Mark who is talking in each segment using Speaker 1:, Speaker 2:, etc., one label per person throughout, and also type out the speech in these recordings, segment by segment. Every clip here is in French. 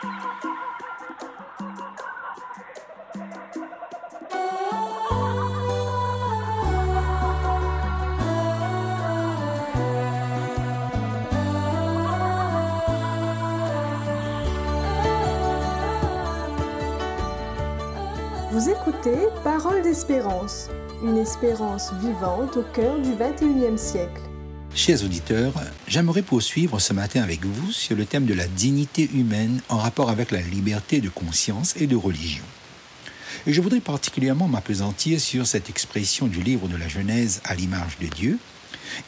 Speaker 1: Vous écoutez Parole d'espérance, une espérance vivante au cœur du 21e siècle.
Speaker 2: Chers auditeurs, j'aimerais poursuivre ce matin avec vous sur le thème de la dignité humaine en rapport avec la liberté de conscience et de religion. Et je voudrais particulièrement m'apesantir sur cette expression du livre de la Genèse à l'image de Dieu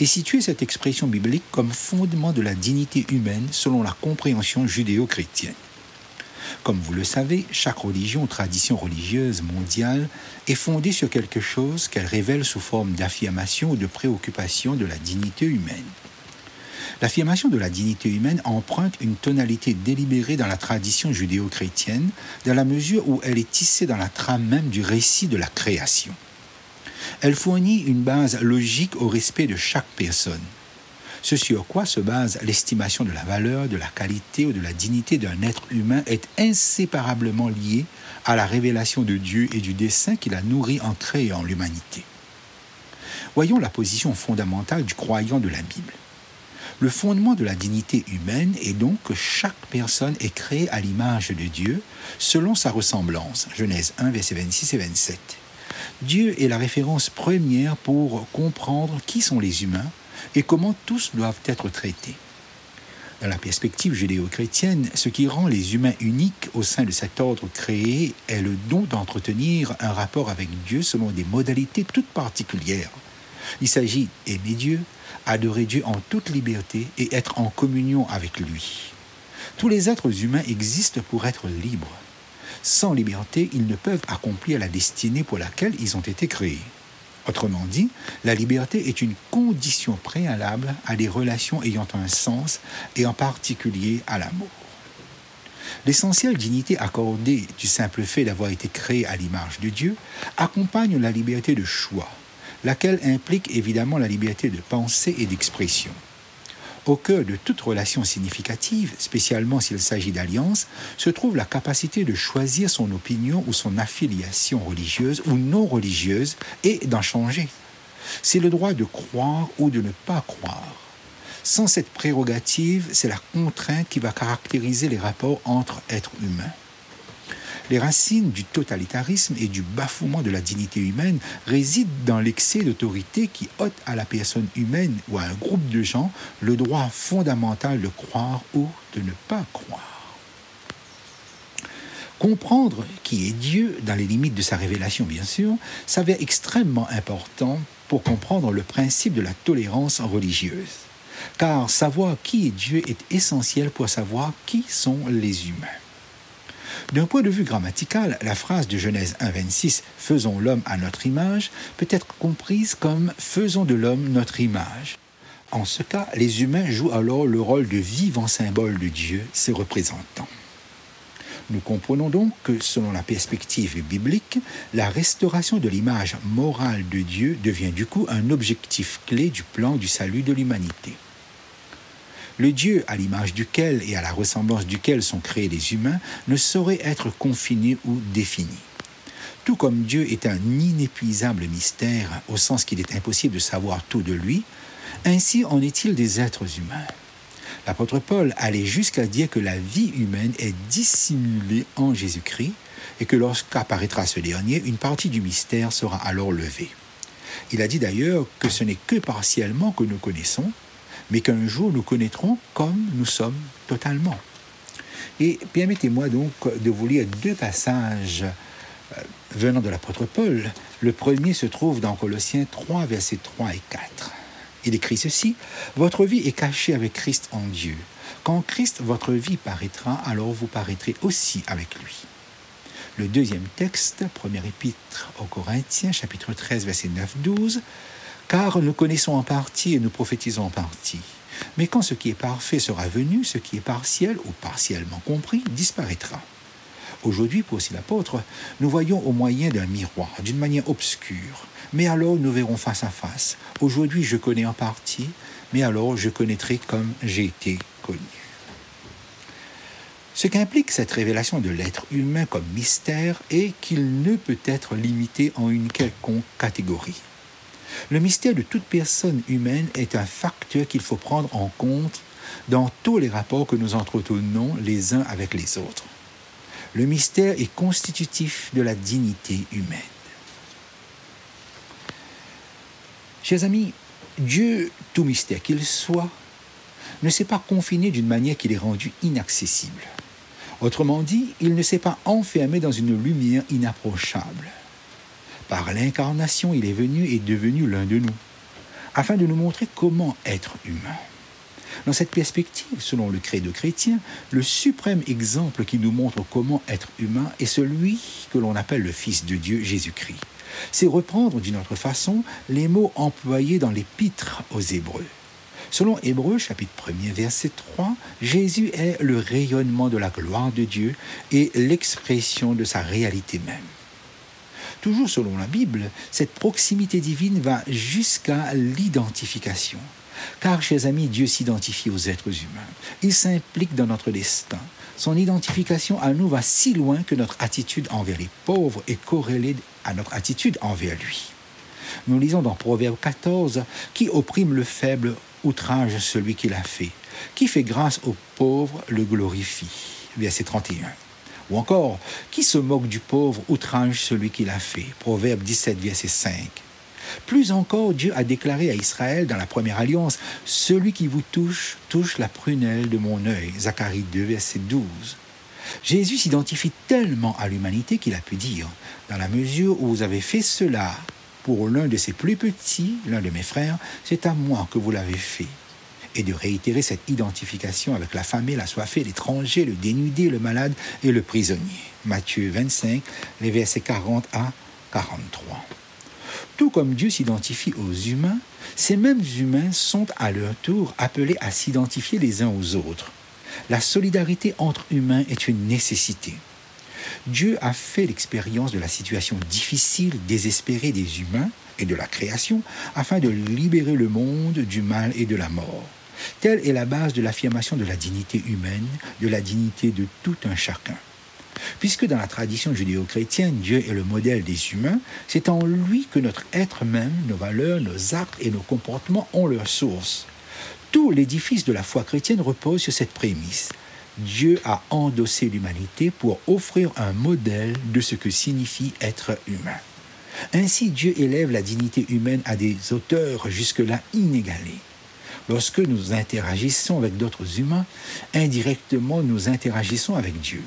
Speaker 2: et situer cette expression biblique comme fondement de la dignité humaine selon la compréhension judéo-chrétienne. Comme vous le savez, chaque religion ou tradition religieuse mondiale est fondée sur quelque chose qu'elle révèle sous forme d'affirmation ou de préoccupation de la dignité humaine. L'affirmation de la dignité humaine emprunte une tonalité délibérée dans la tradition judéo-chrétienne, dans la mesure où elle est tissée dans la trame même du récit de la création. Elle fournit une base logique au respect de chaque personne. Ce sur quoi se base l'estimation de la valeur, de la qualité ou de la dignité d'un être humain est inséparablement lié à la révélation de Dieu et du dessein qu'il a nourri en créant l'humanité. Voyons la position fondamentale du croyant de la Bible. Le fondement de la dignité humaine est donc que chaque personne est créée à l'image de Dieu selon sa ressemblance. Genèse 1, versets 26 et 27. Dieu est la référence première pour comprendre qui sont les humains et comment tous doivent être traités. Dans la perspective judéo-chrétienne, ce qui rend les humains uniques au sein de cet ordre créé est le don d'entretenir un rapport avec Dieu selon des modalités toutes particulières. Il s'agit d'aimer Dieu, adorer Dieu en toute liberté et être en communion avec lui. Tous les êtres humains existent pour être libres. Sans liberté, ils ne peuvent accomplir la destinée pour laquelle ils ont été créés. Autrement dit, la liberté est une condition préalable à des relations ayant un sens et en particulier à l'amour. L'essentielle dignité accordée du simple fait d'avoir été créé à l'image de Dieu accompagne la liberté de choix, laquelle implique évidemment la liberté de pensée et d'expression. Au cœur de toute relation significative, spécialement s'il s'agit d'alliance, se trouve la capacité de choisir son opinion ou son affiliation religieuse ou non religieuse et d'en changer. C'est le droit de croire ou de ne pas croire. Sans cette prérogative, c'est la contrainte qui va caractériser les rapports entre êtres humains. Les racines du totalitarisme et du bafouement de la dignité humaine résident dans l'excès d'autorité qui ôte à la personne humaine ou à un groupe de gens le droit fondamental de croire ou de ne pas croire. Comprendre qui est Dieu, dans les limites de sa révélation bien sûr, s'avère extrêmement important pour comprendre le principe de la tolérance religieuse. Car savoir qui est Dieu est essentiel pour savoir qui sont les humains. D'un point de vue grammatical, la phrase de Genèse 1.26 Faisons l'homme à notre image peut être comprise comme Faisons de l'homme notre image. En ce cas, les humains jouent alors le rôle de vivant symbole de Dieu, ses représentants. Nous comprenons donc que, selon la perspective biblique, la restauration de l'image morale de Dieu devient du coup un objectif clé du plan du salut de l'humanité. Le Dieu à l'image duquel et à la ressemblance duquel sont créés les humains ne saurait être confiné ou défini. Tout comme Dieu est un inépuisable mystère, au sens qu'il est impossible de savoir tout de lui, ainsi en est-il des êtres humains. L'apôtre Paul allait jusqu'à dire que la vie humaine est dissimulée en Jésus-Christ et que lorsqu'apparaîtra ce dernier, une partie du mystère sera alors levée. Il a dit d'ailleurs que ce n'est que partiellement que nous connaissons, mais qu'un jour nous connaîtrons comme nous sommes totalement. Et permettez-moi donc de vous lire deux passages euh, venant de l'apôtre Paul. Le premier se trouve dans Colossiens 3, versets 3 et 4. Il écrit ceci, Votre vie est cachée avec Christ en Dieu. Quand Christ, votre vie paraîtra, alors vous paraîtrez aussi avec lui. Le deuxième texte, premier épître aux Corinthiens, chapitre 13, verset 9-12, car nous connaissons en partie et nous prophétisons en partie. Mais quand ce qui est parfait sera venu, ce qui est partiel ou partiellement compris disparaîtra. Aujourd'hui, pour aussi l'apôtre, nous voyons au moyen d'un miroir, d'une manière obscure. Mais alors nous verrons face à face. Aujourd'hui, je connais en partie, mais alors je connaîtrai comme j'ai été connu. Ce qu'implique cette révélation de l'être humain comme mystère est qu'il ne peut être limité en une quelconque catégorie. Le mystère de toute personne humaine est un facteur qu'il faut prendre en compte dans tous les rapports que nous entretenons les uns avec les autres. Le mystère est constitutif de la dignité humaine. Chers amis, Dieu, tout mystère qu'il soit, ne s'est pas confiné d'une manière qui l'ait rendu inaccessible. Autrement dit, il ne s'est pas enfermé dans une lumière inapprochable. Par l'incarnation, il est venu et devenu l'un de nous, afin de nous montrer comment être humain. Dans cette perspective, selon le credo chrétien, le suprême exemple qui nous montre comment être humain est celui que l'on appelle le Fils de Dieu, Jésus-Christ. C'est reprendre d'une autre façon les mots employés dans l'épître aux Hébreux. Selon Hébreux chapitre 1er verset 3, Jésus est le rayonnement de la gloire de Dieu et l'expression de sa réalité même. Toujours selon la Bible, cette proximité divine va jusqu'à l'identification. Car, chers amis, Dieu s'identifie aux êtres humains. Il s'implique dans notre destin. Son identification à nous va si loin que notre attitude envers les pauvres est corrélée à notre attitude envers lui. Nous lisons dans Proverbe 14, Qui opprime le faible outrage celui qui l'a fait. Qui fait grâce aux pauvres le glorifie. Verset 31. Ou encore, Qui se moque du pauvre outrage celui qui l'a fait? Proverbe 17, verset 5. Plus encore, Dieu a déclaré à Israël dans la première alliance, Celui qui vous touche, touche la prunelle de mon œil. Zacharie 2, verset 12. Jésus s'identifie tellement à l'humanité qu'il a pu dire, dans la mesure où vous avez fait cela pour l'un de ses plus petits, l'un de mes frères, c'est à moi que vous l'avez fait. Et de réitérer cette identification avec la famille, la soifée, l'étranger, le dénudé, le malade et le prisonnier. Matthieu 25, les versets 40 à 43. Tout comme Dieu s'identifie aux humains, ces mêmes humains sont à leur tour appelés à s'identifier les uns aux autres. La solidarité entre humains est une nécessité. Dieu a fait l'expérience de la situation difficile, désespérée des humains et de la création afin de libérer le monde du mal et de la mort. Telle est la base de l'affirmation de la dignité humaine, de la dignité de tout un chacun. Puisque dans la tradition judéo-chrétienne, Dieu est le modèle des humains, c'est en lui que notre être même, nos valeurs, nos actes et nos comportements ont leur source. Tout l'édifice de la foi chrétienne repose sur cette prémisse. Dieu a endossé l'humanité pour offrir un modèle de ce que signifie être humain. Ainsi, Dieu élève la dignité humaine à des auteurs jusque-là inégalés. Lorsque nous interagissons avec d'autres humains, indirectement nous interagissons avec Dieu.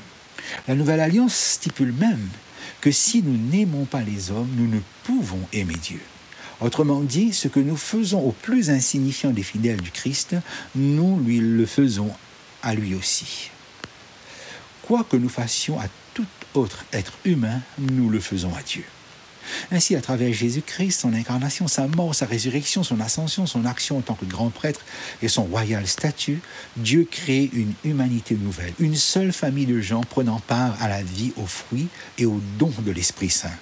Speaker 2: La Nouvelle Alliance stipule même que si nous n'aimons pas les hommes, nous ne pouvons aimer Dieu. Autrement dit, ce que nous faisons au plus insignifiant des fidèles du Christ, nous lui le faisons à lui aussi. Quoi que nous fassions à tout autre être humain, nous le faisons à Dieu. Ainsi, à travers Jésus-Christ, son incarnation, sa mort, sa résurrection, son ascension, son action en tant que grand prêtre et son royal statut, Dieu crée une humanité nouvelle, une seule famille de gens prenant part à la vie, aux fruits et aux dons de l'Esprit Saint.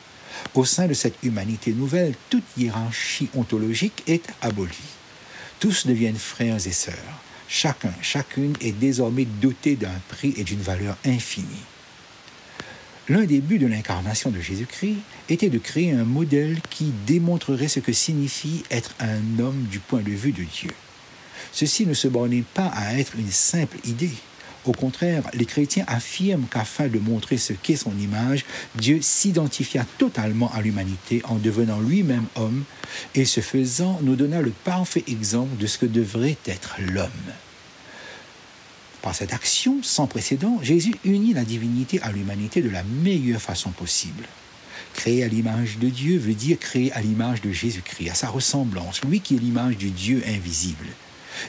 Speaker 2: Au sein de cette humanité nouvelle, toute hiérarchie ontologique est abolie. Tous deviennent frères et sœurs. Chacun, chacune est désormais doté d'un prix et d'une valeur infinie. L'un des buts de l'incarnation de Jésus-Christ était de créer un modèle qui démontrerait ce que signifie être un homme du point de vue de Dieu. Ceci ne se bornait pas à être une simple idée. Au contraire, les chrétiens affirment qu'afin de montrer ce qu'est son image, Dieu s'identifia totalement à l'humanité en devenant lui-même homme et ce faisant nous donna le parfait exemple de ce que devrait être l'homme. Par cette action sans précédent, Jésus unit la divinité à l'humanité de la meilleure façon possible. Créer à l'image de Dieu veut dire créer à l'image de Jésus-Christ, à sa ressemblance, lui qui est l'image du Dieu invisible.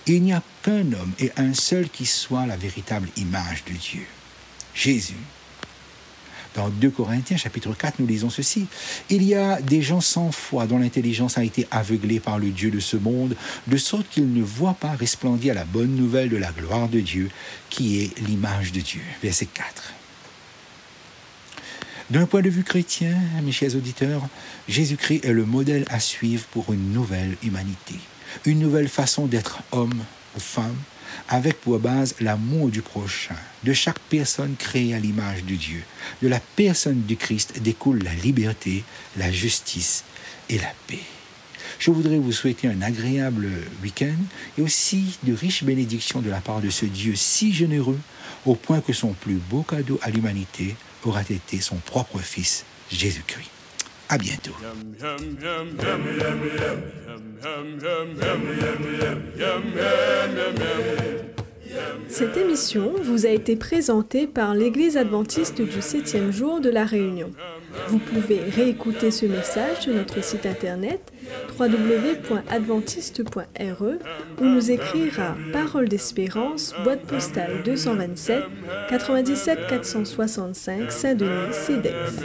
Speaker 2: Il n'y a qu'un homme et un seul qui soit la véritable image de Dieu, Jésus. Dans 2 Corinthiens chapitre 4, nous lisons ceci. Il y a des gens sans foi dont l'intelligence a été aveuglée par le Dieu de ce monde, de sorte qu'ils ne voient pas resplendir la bonne nouvelle de la gloire de Dieu, qui est l'image de Dieu. Verset 4. D'un point de vue chrétien, mes chers auditeurs, Jésus-Christ est le modèle à suivre pour une nouvelle humanité, une nouvelle façon d'être homme ou femme, avec pour base l'amour du prochain, de chaque personne créée à l'image de Dieu. De la personne du Christ découle la liberté, la justice et la paix. Je voudrais vous souhaiter un agréable week-end et aussi de riches bénédictions de la part de ce Dieu si généreux au point que son plus beau cadeau à l'humanité aura été son propre Fils, Jésus-Christ. À bientôt.
Speaker 1: Cette émission vous a été présentée par l'Église adventiste du septième jour de la Réunion. Vous pouvez réécouter ce message sur notre site internet www.adventiste.re ou nous écrire à Parole d'Espérance, boîte postale 227 97 465 Saint-Denis, CEDEX.